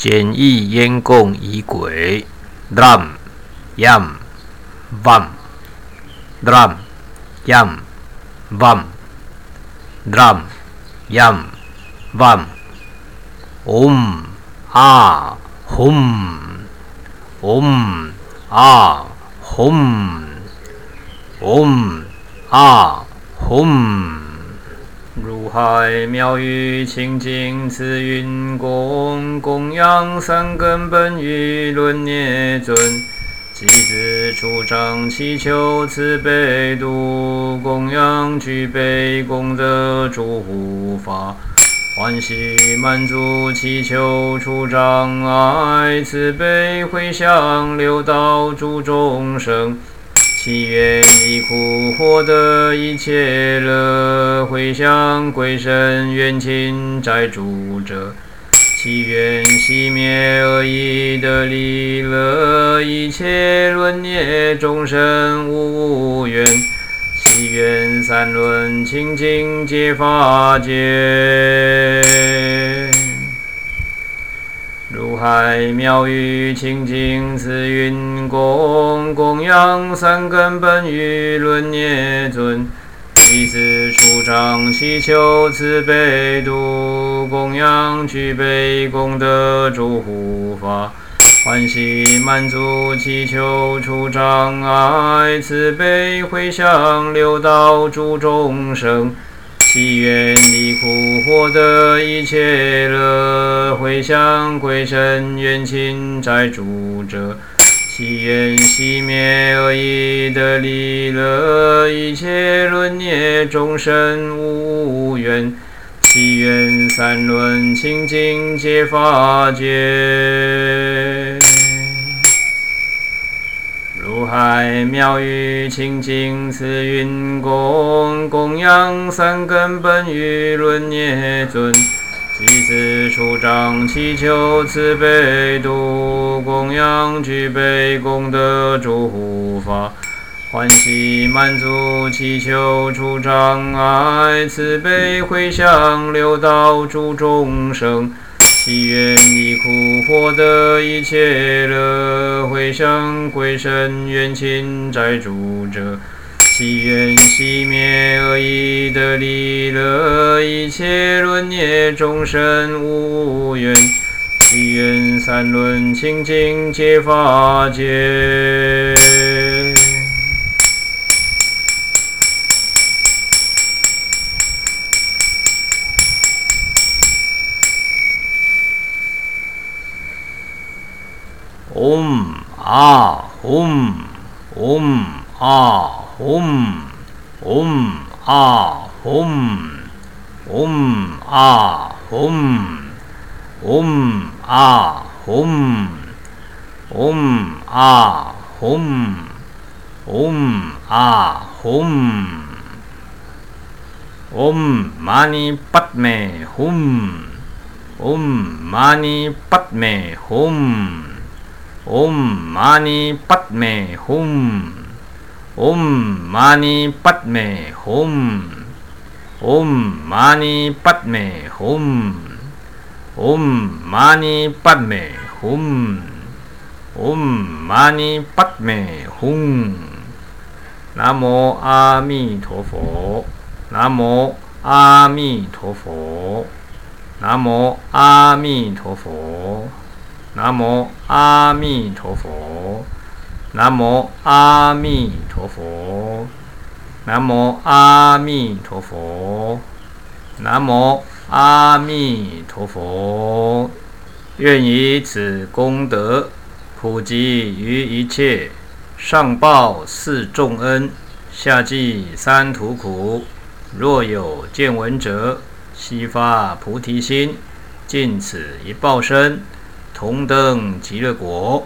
简易烟供仪轨，drum yam bum drum yam bum drum yam bum om ah hum om ah hum om ah hum 如海妙语清净慈云供供养三根本与轮涅尊，即自出掌祈求慈悲度供养具备功德诸护法，欢喜满足祈求出障碍慈悲回向六道诸众生。祈愿离苦获得一切乐，回向归身愿亲债主者。祈愿熄灭恶意的离乐，一切轮孽众生无怨。祈愿三轮清净皆法界。海妙语清净慈云供供养三根本与轮涅尊，弟子出掌祈求慈悲度供养具备功德诸护法，欢喜满足祈求除障碍慈悲回向六道诸众生。祈愿离苦获得一切乐，回向归身愿亲债主者。祈愿熄灭恶意的离乐，一切轮孽众生无怨。祈愿三轮清净皆法界。海妙语清净慈云供供养三根本与轮涅尊，即自出掌祈求慈悲度供养具备功德诸护法，欢喜满足祈求出障碍慈悲回向六道诸众生。祈愿离苦获得一切乐，回向归身愿亲在诸者。祈愿熄灭恶意的离乐，一切轮孽众生无怨。祈愿三轮清净皆法界。ओम आ ओम ओम आ ओम ओम आ ओम ओम आ ओम ओम आ ओम ओम आ ओम ओम आ ओम ओम मानी पत में हुम ओम मानी पत में हुम। ओम मानी पद्मे हुम। ओम मानी पद्मे हुम। ओम मानी पद्मे हुम। ओम मानी पद्मे हुम। ओम मानी पद्मे हुम। नमो आमी थोफो नमो आमी थोफो नमो आमी थोफो 南无阿弥陀佛，南无阿弥陀佛，南无阿弥陀佛，南无阿弥陀佛。愿以此功德，普及于一切，上报四重恩，下济三途苦。若有见闻者，悉发菩提心，尽此一报身。同登极乐国。